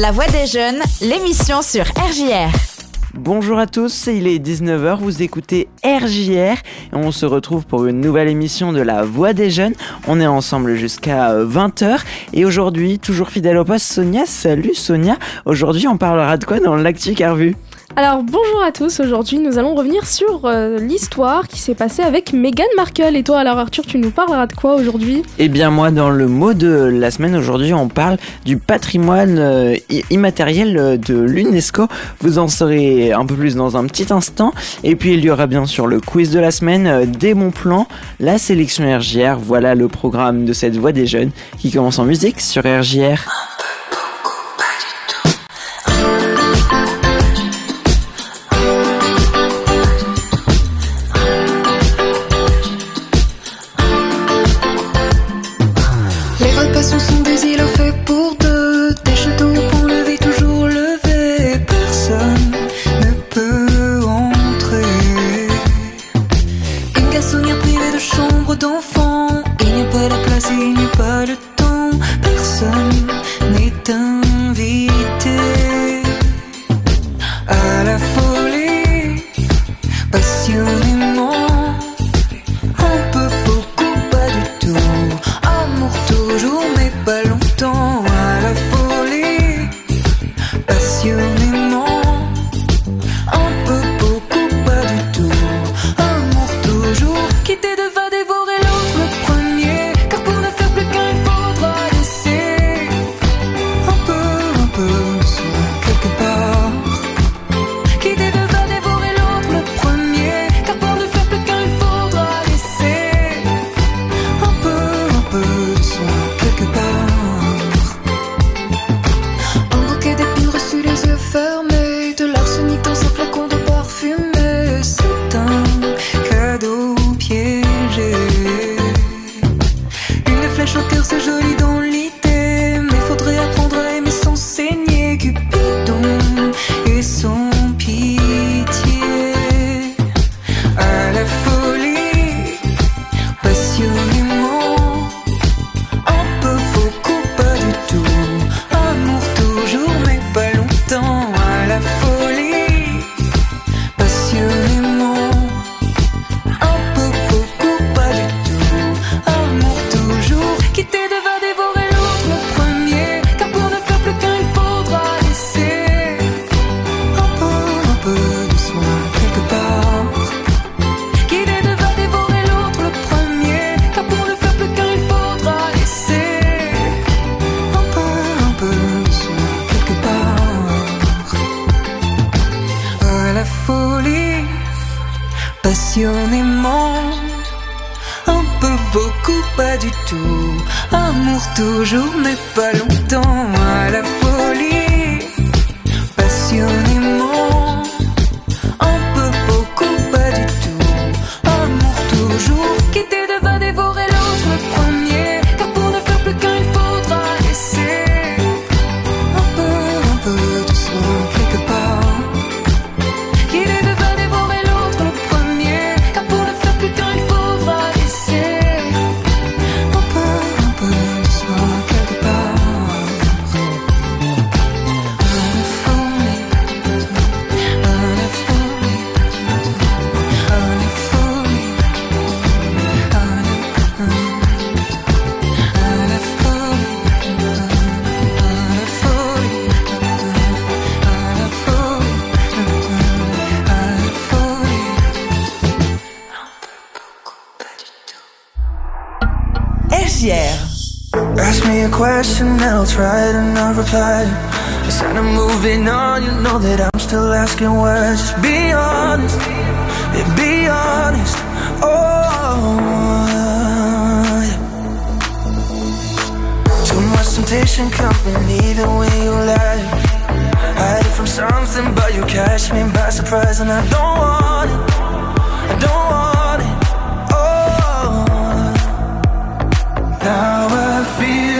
La Voix des Jeunes, l'émission sur RJR. Bonjour à tous, il est 19h, vous écoutez RJR et on se retrouve pour une nouvelle émission de La Voix des Jeunes. On est ensemble jusqu'à 20h et aujourd'hui, toujours fidèle au poste, Sonia. Salut Sonia, aujourd'hui on parlera de quoi dans l'actu Carvu alors bonjour à tous, aujourd'hui nous allons revenir sur euh, l'histoire qui s'est passée avec Meghan Markle. Et toi alors Arthur, tu nous parleras de quoi aujourd'hui? Eh bien moi dans le mot de la semaine aujourd'hui on parle du patrimoine euh, immatériel euh, de l'UNESCO. Vous en saurez un peu plus dans un petit instant. Et puis il y aura bien sûr le quiz de la semaine, des bons plans, la sélection RGR. Voilà le programme de cette voix des jeunes qui commence en musique sur RJR. ton fond, il n'y a pas tried and not replied. Instead of moving on, you know that I'm still asking why. Just be honest, yeah, be honest. Oh, yeah. too much temptation coming even when you lie. Hiding from something, but you catch me by surprise, and I don't want it. I don't want it. Oh, now I feel.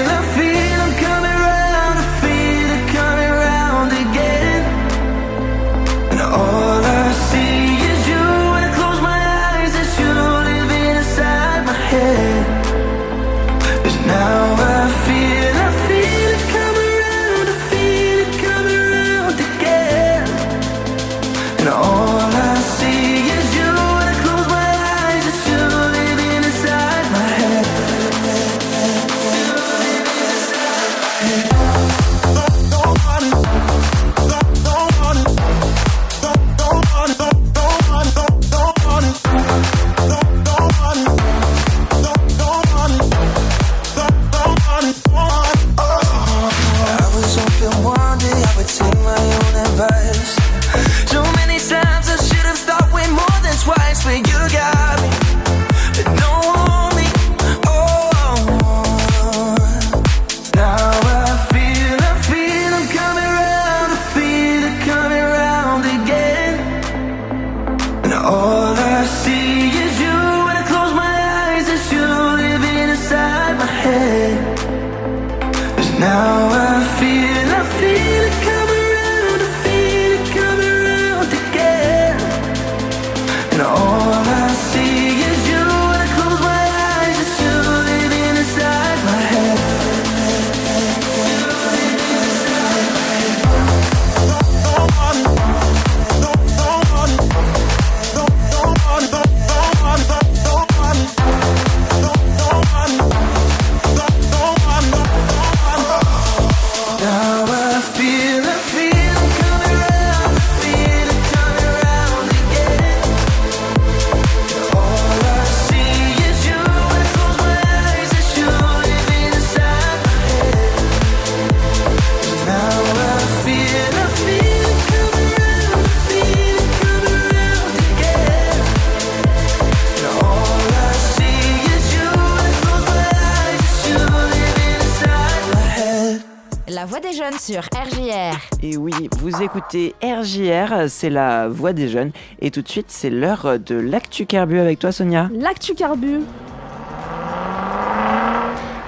Sur RJR. Et oui, vous écoutez RJR, c'est la voix des jeunes. Et tout de suite, c'est l'heure de l'actu carbu avec toi, Sonia. L'actu carbu.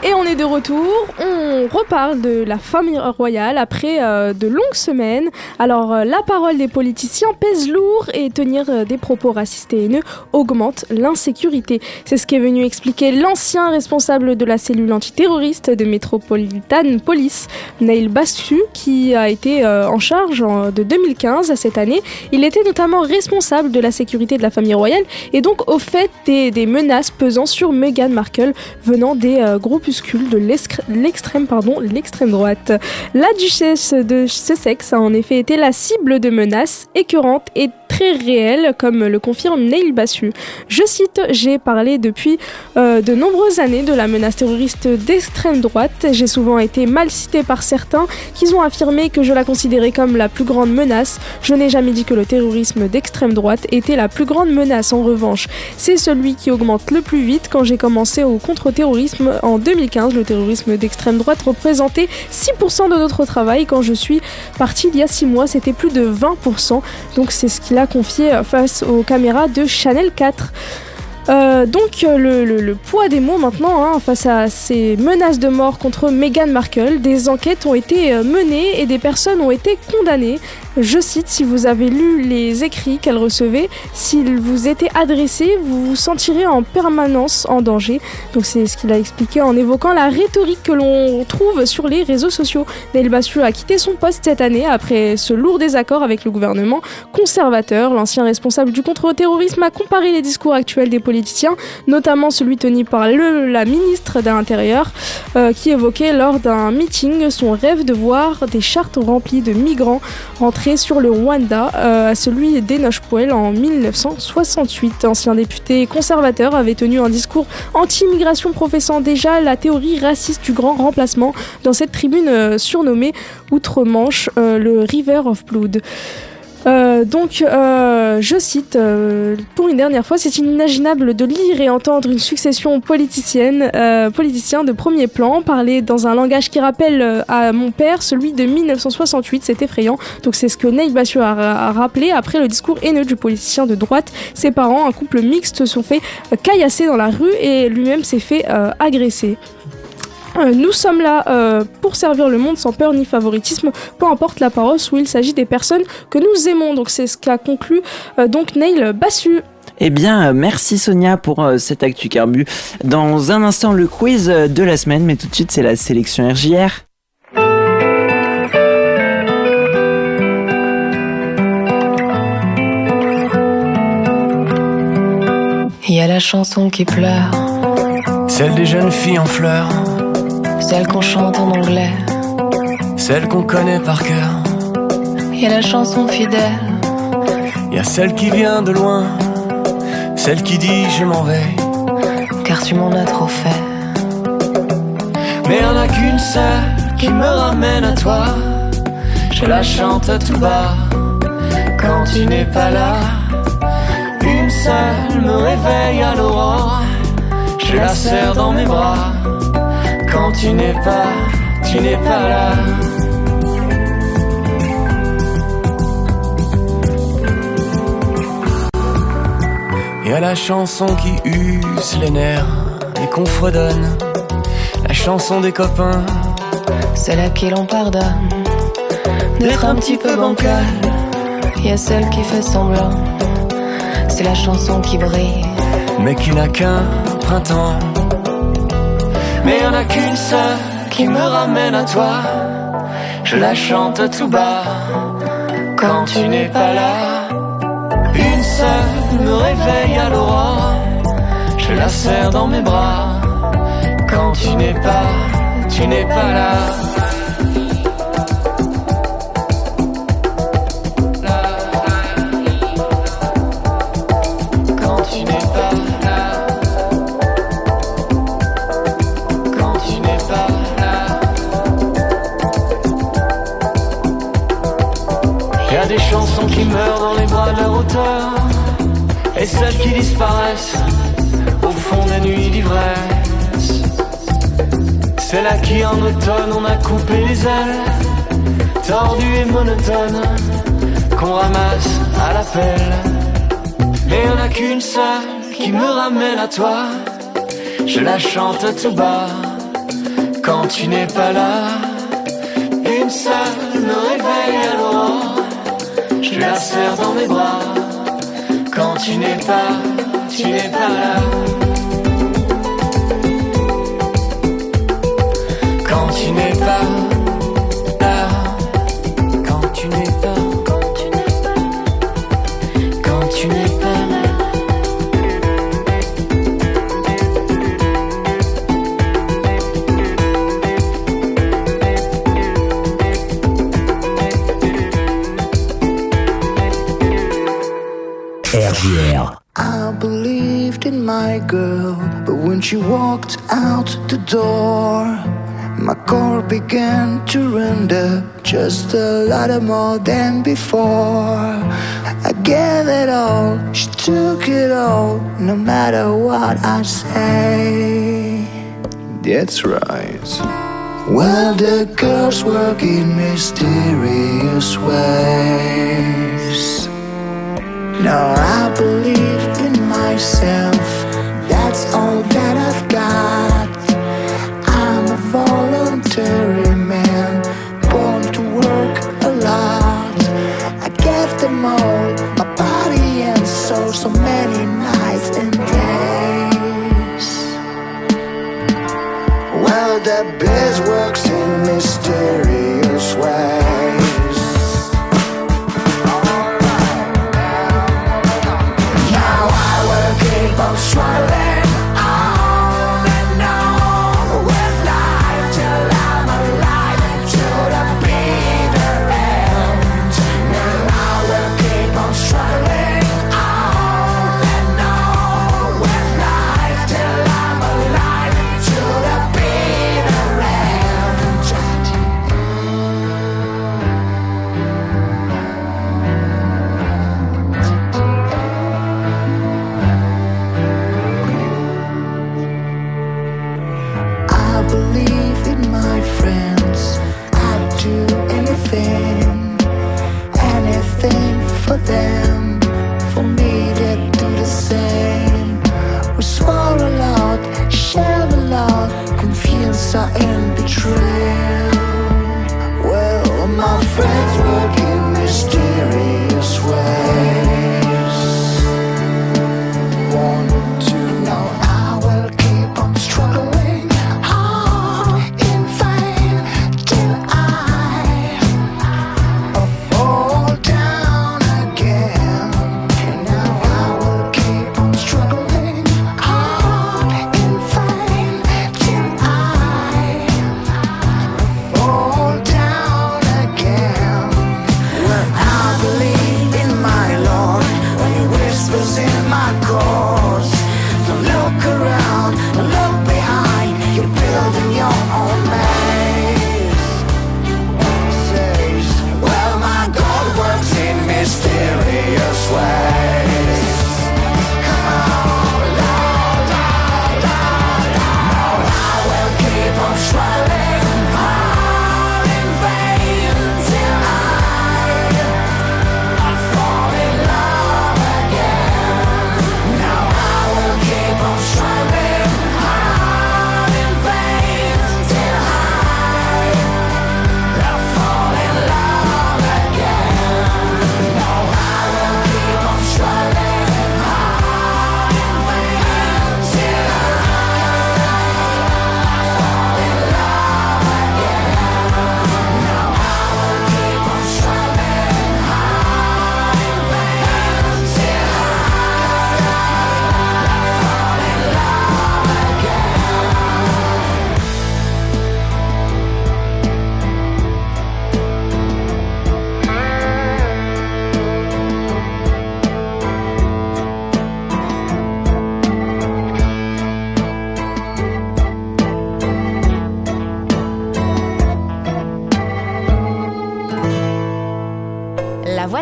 Et on est de retour, on reparle de la famille royale après euh, de longues semaines. Alors euh, la parole des politiciens pèse lourd et tenir euh, des propos racistes et haineux augmente l'insécurité. C'est ce qu'est venu expliquer l'ancien responsable de la cellule antiterroriste de Metropolitan Police, Neil Bassu, qui a été en charge de 2015 à cette année. Il était notamment responsable de la sécurité de la famille royale et donc au fait des, menaces pesant sur Meghan Markle venant des euh, de l'extrême pardon l'extrême droite. La duchesse de Sussex a en effet été la cible de menaces écœurantes et réelles, comme le confirme Neil Bassu. Je cite J'ai parlé depuis euh, de nombreuses années de la menace terroriste d'extrême droite. J'ai souvent été mal cité par certains qui ont affirmé que je la considérais comme la plus grande menace. Je n'ai jamais dit que le terrorisme d'extrême droite était la plus grande menace. En revanche, c'est celui qui augmente le plus vite. Quand j'ai commencé au contre-terrorisme en 2015, le terrorisme d'extrême droite représentait 6% de notre travail. Quand je suis partie il y a 6 mois, c'était plus de 20%. Donc c'est ce qu'il a confié face aux caméras de Chanel 4. Euh, donc euh, le, poids des mots maintenant hein, face à ces menaces de mort contre Meghan Markle, des enquêtes ont été euh, menées et des personnes ont été condamnées. Je cite, si vous avez lu les écrits qu'elle recevait, s'ils vous étaient adressés, vous vous sentirez en permanence en danger. Donc c'est ce qu'il a expliqué en évoquant la rhétorique que l'on trouve sur les réseaux sociaux. Neil Bassu a quitté son poste cette année après ce lourd désaccord avec le gouvernement conservateur. L'ancien responsable du contre-terrorisme a comparé les discours actuels des politiciens, notamment celui tenu par le- la ministre de l'Intérieur, euh, qui évoquait lors d'un meeting son rêve de voir des chartes remplies de migrants rentrer sur le Rwanda, euh, à celui d'Enoch Poel en 1968. Ancien député conservateur avait tenu un discours anti-immigration professant déjà la théorie raciste du grand remplacement dans cette tribune euh, surnommée Outre-Manche euh, le River of Blood. Euh, donc, euh, je cite euh, pour une dernière fois, c'est inimaginable de lire et entendre une succession politicienne, politiciens de premier plan parler dans un langage qui rappelle à mon père celui de 1968. C'est effrayant. Donc, c'est ce que Neil Bassu a, rappelé après le discours haineux du politicien de droite. Ses parents, un couple mixte, se sont fait caillasser dans la rue et lui-même s'est fait agresser. Euh, Nous sommes là euh, pour servir le monde sans peur ni favoritisme, peu importe la parole où il s'agit des personnes que nous aimons. Donc c'est ce qu'a conclu euh, donc Neil Bassu. Eh bien, merci Sonia pour euh, cet actu carbu. Dans un instant, le quiz de la semaine, mais tout de suite, c'est la sélection RJR. Il y a la chanson qui pleure, Celle des jeunes filles en fleurs, celle qu'on chante en anglais. celle qu'on connaît par cœur. Il y a la chanson fidèle, Y a celle qui vient de loin, celle qui dit je m'en vais. car tu m'en as trop fait. Mais y'en a qu'une seule qui me ramène à toi. je la chante tout bas. Quand tu n'es pas là, une seule me réveille à l'aurore. Je la serre dans mes bras. Tu n'es pas, tu n'es pas là. Y la chanson qui use les nerfs et qu'on fredonne. La chanson des copains, Celle à qui l'on pardonne d'être un petit peu bancal. Y a celle qui fait semblant, c'est la chanson qui brille. mais qui n'a qu'un printemps. Mais y en a qu'une seule qui me ramène à toi. Je la chante tout bas quand tu n'es pas là. Une seule me réveille à l'aurore. Je la serre dans mes bras quand tu n'es pas, tu n'es pas là. Et celles qui disparaissent au fond des nuits d'ivresse. C'est là qui en automne on a coupé les ailes, tordues et monotones, qu'on ramasse à la pelle. Mais y'en a qu'une seule qui me ramène à toi. Je la chante tout bas quand tu n'es pas là. Une seule me réveille à l'aurore. Je la serre dans mes bras quand tu n'es pas, tu n'es pas là. Quand tu n'es pas when she walked out the door, my core began to render just a lot more than before. I gave it all, she took it all, no matter what I say. That's right. Well, the girls work in mysterious ways. Now I believe in myself. That's all that I've got. I'm a voluntary man, born to work a lot. I gave them all my body and soul, so many nights and days. Well, the biz works in mysterious ways. Keep on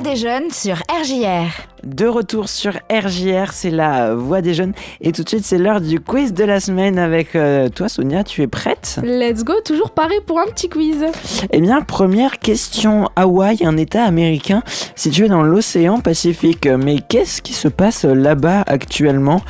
voix des jeunes sur RJR. De retour sur RJR, c'est la voix des jeunes. Et tout de suite, c'est l'heure du quiz de la semaine avec euh, toi, Sonia. Tu es prête? Let's go, toujours paré pour un petit quiz. Eh bien, première question. Hawaï, un État américain situé dans l'océan Pacifique. Mais qu'est-ce qui se passe là-bas actuellement?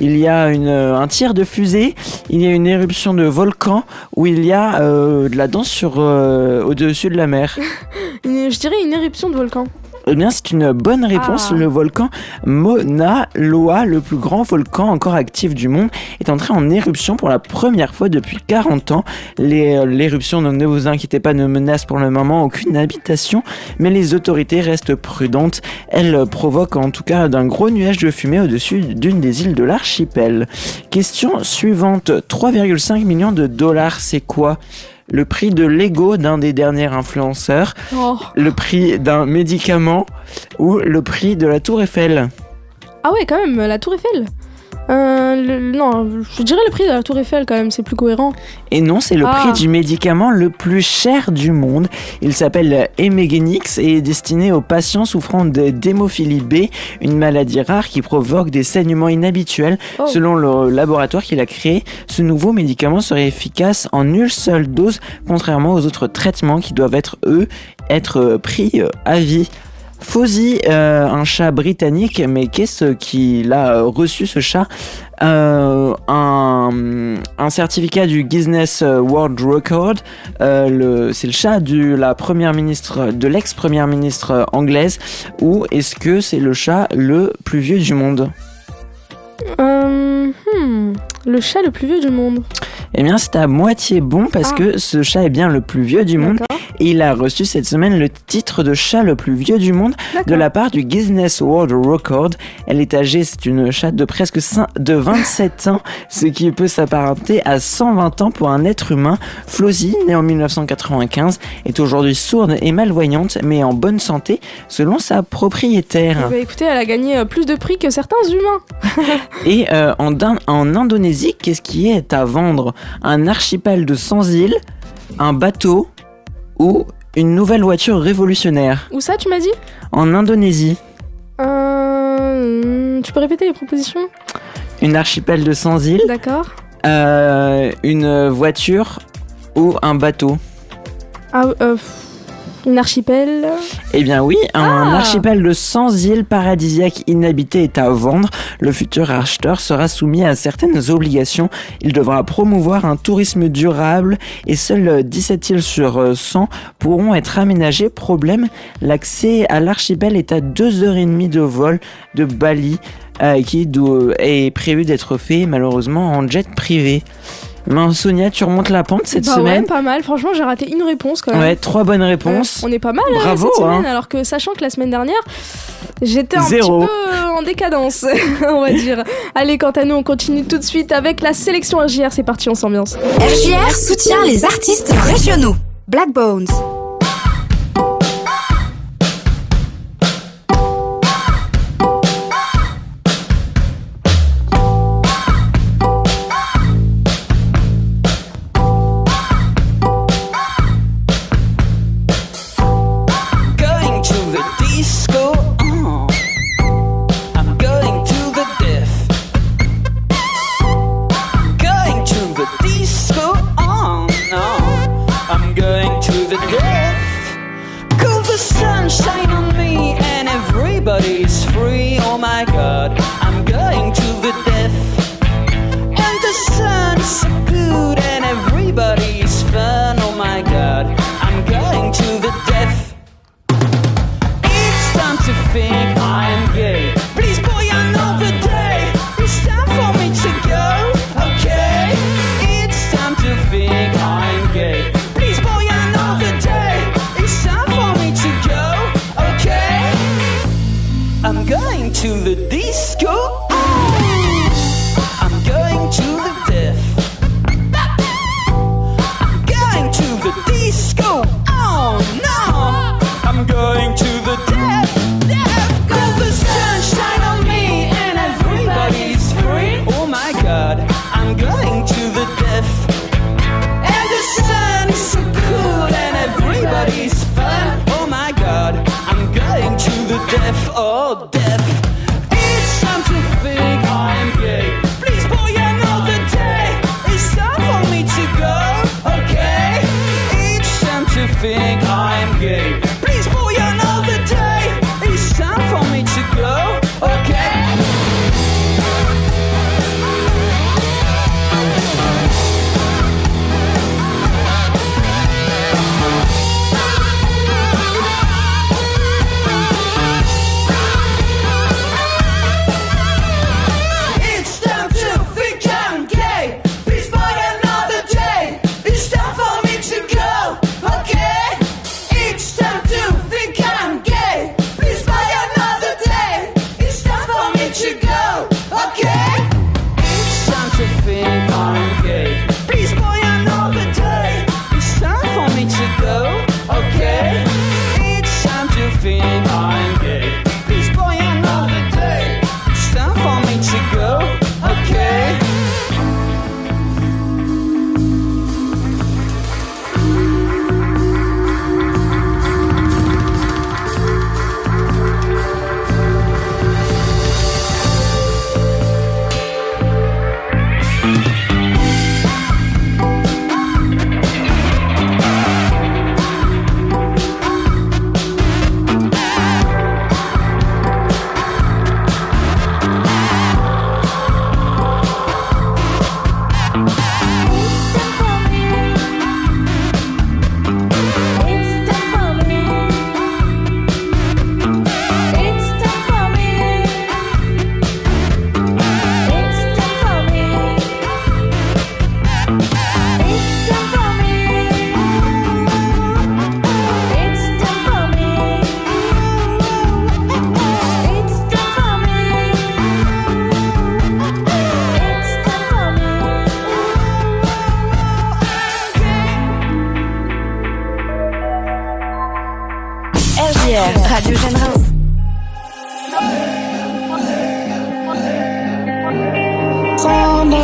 Il y a une, un tir de fusée, il y a une éruption de volcan ou il y a euh, de la danse sur, euh, au-dessus de la mer? Je dirais une éruption de volcan. Eh bien, c'est une bonne réponse. Ah. Le volcan Mauna Loa, le plus grand volcan encore actif du monde, est entré en éruption pour la première fois depuis 40 ans. Euh, L'éruption, ne vous inquiétez pas, ne menace pour le moment aucune habitation, mais les autorités restent prudentes. Elle provoque en tout cas d'un gros nuage de fumée au-dessus d'une des îles de l'archipel. Question suivante. 3,5 millions de dollars, c'est quoi? Le prix de l'ego d'un des derniers influenceurs Oh. le prix d'un médicament ou le prix de la tour Eiffel Ah ouais, quand même, la Tour Eiffel. Euh, le- non, je dirais le prix de la Tour Eiffel quand même, c'est plus cohérent. Et non, c'est le Ah. prix du médicament le plus cher du monde. Il s'appelle Emegenix et est destiné aux patients souffrant de d'hémophilie B, une maladie rare qui provoque des saignements inhabituels. Oh. Selon le laboratoire qu'il a créé, ce nouveau médicament serait efficace en une seule dose, contrairement aux autres traitements qui doivent être, eux, être pris à vie. Fozzie, euh, un chat britannique, mais qu'est-ce qu'il a euh, reçu ce chat Euh, un, un certificat du Guinness World Record. Euh, le- c'est le chat de la première ministre, de l'ex-première ministre anglaise. Ou est-ce que c'est le chat le plus vieux du monde? Euh, hmm, le chat le plus vieux du monde. Eh bien, c'est à moitié bon parce Ah. que ce chat est bien le plus vieux du monde il a reçu cette semaine le titre de chat le plus vieux du monde de la part du Guinness World Record. Elle est âgée, c'est une chatte de presque de 27 ans, ce qui peut s'apparenter à 120 ans pour un être humain. Flossie, née en 1995, est aujourd'hui sourde et malvoyante, mais en bonne santé, selon sa propriétaire. Bah, écoutez, elle a gagné euh, plus de prix que certains humains. Et euh, en, en Indonésie, qu'est-ce qui est à vendre? Un archipel de 100 îles, un bateau ou une nouvelle voiture révolutionnaire Où ça, tu m'as dit? En Indonésie, euh, hmm, Tu peux répéter les propositions? Une archipel de 100 îles, D'accord. euh, une voiture ou un bateau? Ah, euh, pff, une archipel. Eh bien oui, un Ah. archipel de 100 îles paradisiaques inhabitées est à vendre. Le futur acheteur sera soumis à certaines obligations. Il devra promouvoir un tourisme durable et seules 17 îles sur euh, 100 pourront être aménagées. Problème, l'accès à l'archipel est à 2h30 de vol de Bali euh, qui est prévu d'être fait malheureusement en jet privé. Ben, Sonia, tu remontes la pente cette bah semaine ouais, pas mal. Franchement, j'ai raté une réponse quand même. Ouais, trois bonnes réponses. Ouais, on est pas mal euh, Bravo, cette semaine, hein. alors que sachant que la semaine dernière, j'étais un Zéro. petit peu euh, en décadence, on va dire. Allez, quant à nous, on continue tout de suite avec la sélection RJR. C'est parti, on s'ambiance. RJR soutient les artistes régionaux. Black Bones.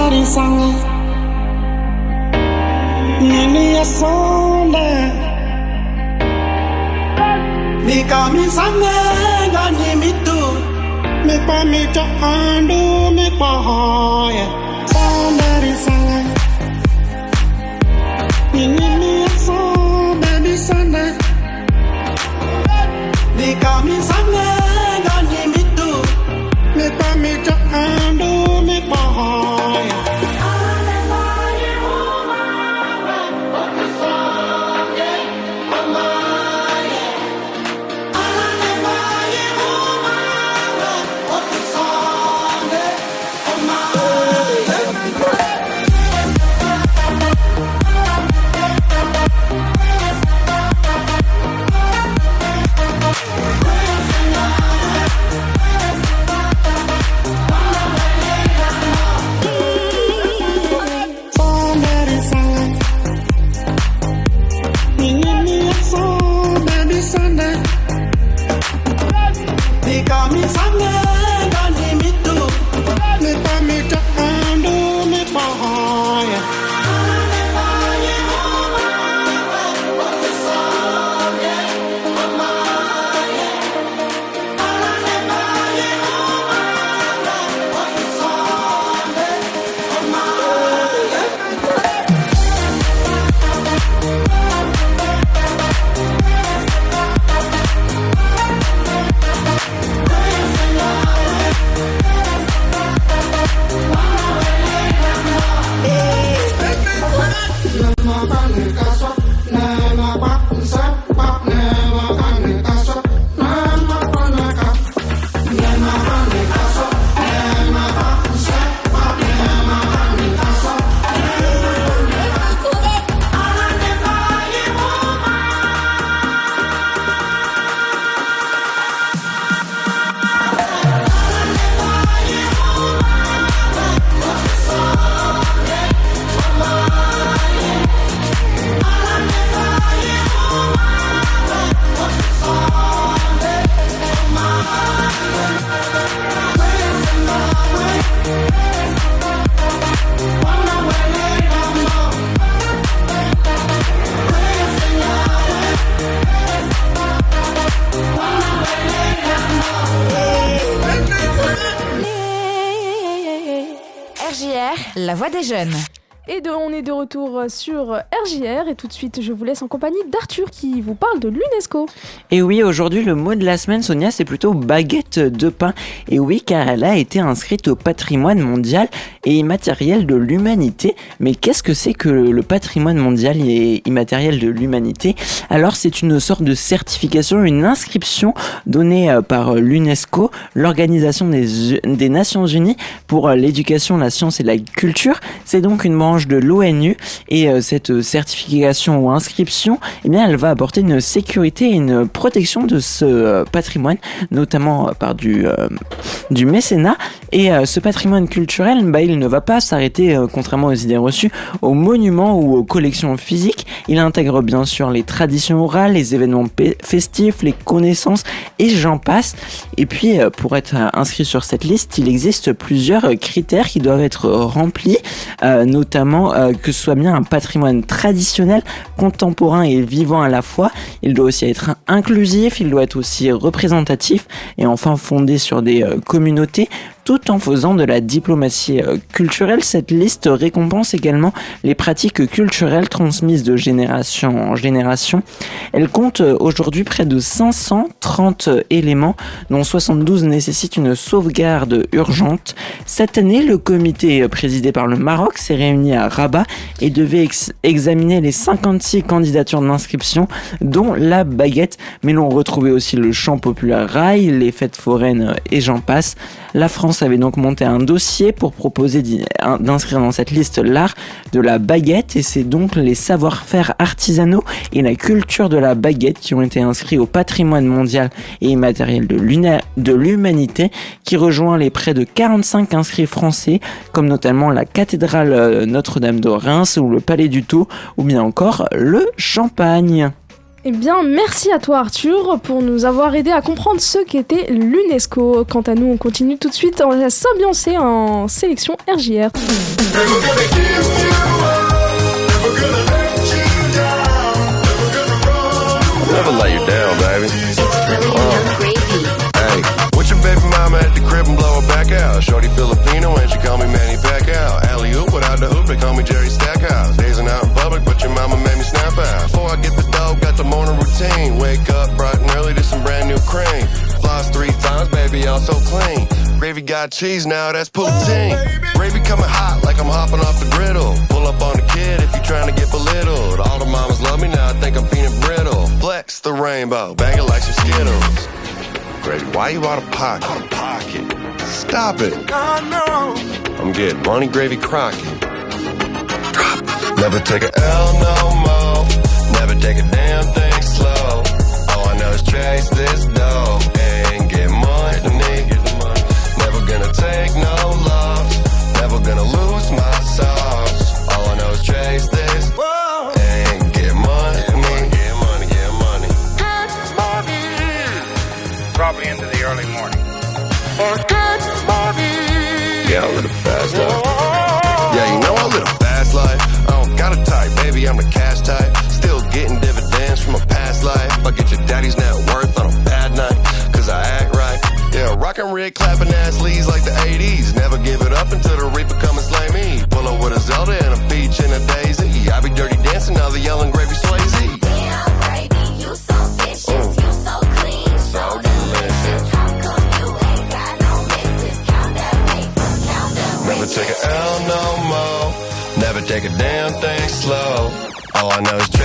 Parisanga Nini yasonde Nikamisanga gani mitu? Mipa mito andu mipa hoye Sonde risanga Nini des jeunes. Et on est de retour sur RJR et tout de suite je vous laisse en compagnie d'Arthur qui vous parle de l'UNESCO. Et oui, aujourd'hui le mot de la semaine, Sonia, c'est plutôt baguette de pain. Et oui, car elle a été inscrite au patrimoine mondial et immatériel de l'humanité. Mais qu'est-ce que c'est que le patrimoine mondial et immatériel de l'humanité? Alors c'est une sorte de certification, une inscription donnée euh, par l'UNESCO, l'Organisation des, des Nations Unies pour euh, l'éducation, la science et la culture. C'est donc une branche de l'ONU et euh, cette certification ou inscription, eh bien, elle va apporter une sécurité et une protection de ce euh, patrimoine, notamment euh, par du, du mécénat. Et ce patrimoine culturel, bah, il ne va pas s'arrêter, contrairement aux idées reçues, aux monuments ou aux collections physiques. Il intègre bien sûr les traditions orales, les événements festifs, les connaissances et j'en passe. Et puis, pour être inscrit sur cette liste, il existe plusieurs critères qui doivent être remplis, notamment euh, que ce soit bien un patrimoine traditionnel, contemporain et vivant à la fois. Il doit aussi être inclusif, il doit être aussi représentatif et enfin fondé sur des euh, communautés tout en faisant de la diplomatie euh, culturelle. Cette liste récompense également les pratiques culturelles transmises de génération en génération. Elle compte euh, aujourd'hui près de 530 éléments, dont 72 nécessitent une sauvegarde urgente. Cette année, le comité euh, présidé par le Maroc s'est réuni à Rabat et devait examiner les 56 candidatures d'inscription, dont la baguette, mais l'on retrouvait aussi le chant populaire rail, les fêtes foraines et j'en passe. La France avait donc monté un dossier pour proposer d'inscrire dans cette liste l'art de la baguette et c'est donc les savoir-faire artisanaux et la culture de la baguette qui ont été inscrits au patrimoine mondial et immatériel de l'humanité qui rejoint les près de 45 inscrits français comme notamment la cathédrale euh, Notre-Dame de Reims ou le Palais du Tout ou bien encore le Champagne. Eh bien, merci à toi Arthur pour nous avoir aidé à comprendre ce qu'était l'UNESCO. Quant à nous, on continue tout de suite à s'ambiancer en sélection RJR. Shorty Filipino and she call me Manny Pacquiao. Alley oop without the hoop, they call me Jerry Stackhouse. Dazing out in public, but your mama made me snap out. Before I get the the routine. Wake up bright and early to some brand new cream. Floss three times, baby, I'm so clean. Gravy got cheese now, that's poutine. Gravy coming hot like I'm hopping off the griddle. Pull up on the kid if you're trying to get belittled. All the mamas love me now, I think I'm peanut brittle. Flex the rainbow, bang it like some Skittles. Gravy, why you out of pocket? Out of pocket. Stop it. I'm getting money gravy crocking. Drop. Never take a L no more. Never take a damn thing chase this dough and get money. Never gonna take no loss. Never gonna lose my sauce. All I know is chase this and get money. Get money, get money. get money. Probably into the early morning. Yeah, I live a fast life. Yeah, you know I live a fast life. I don't got a type, baby, I'm the cash type. Still getting red, clapping ass leads like the 80s. Never give it up until the reaper come and slay me. Pull up with a Zelda and a peach and a daisy. I be dirty dancing, now the yelling gravy Swayze. Damn, gravy, you so vicious, mm. you so clean, so, delicious. Never take a L no more. Never take a damn thing slow. All I know is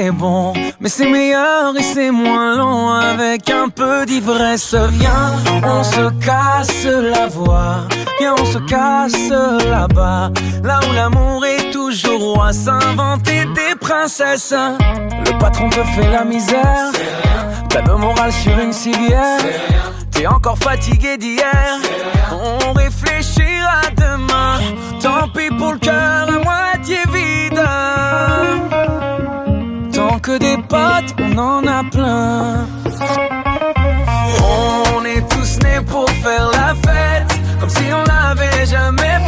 c'est bon, mais c'est meilleur et c'est moins long avec un peu d'ivresse. Viens, on se casse la voix, viens, on se casse là-bas, là où l'amour est toujours roi, s'inventer des princesses. Le patron te fait la misère, t'as le moral sur une civière, t'es encore fatigué d'hier. On réfléchira demain, tant pis pour le cœur à moitié vide. Des potes, on en a plein. On est tous nés pour faire la fête, comme si on l'avait jamais.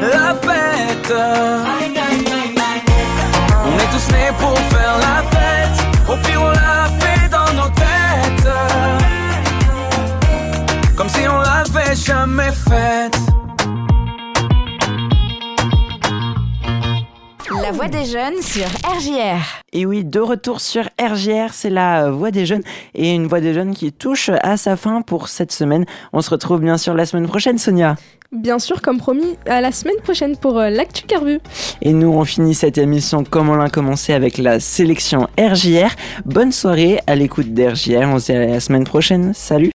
La fête. On est tous nés pour faire la fête, au pire on l'a fait dans nos têtes. Comme si on l'avait jamais faite. La voix des jeunes sur RJR. Et oui, de retour sur RGR, c'est la voix des jeunes et une voix des jeunes qui touche à sa fin pour cette semaine. On se retrouve bien sûr la semaine prochaine, Sonia. Bien sûr, comme promis, à la semaine prochaine pour euh, l'actu Carbu. Et nous, on finit cette émission comme on l'a commencé avec la sélection RJR. Bonne soirée à l'écoute d'RJR. On se dit à la semaine prochaine. Salut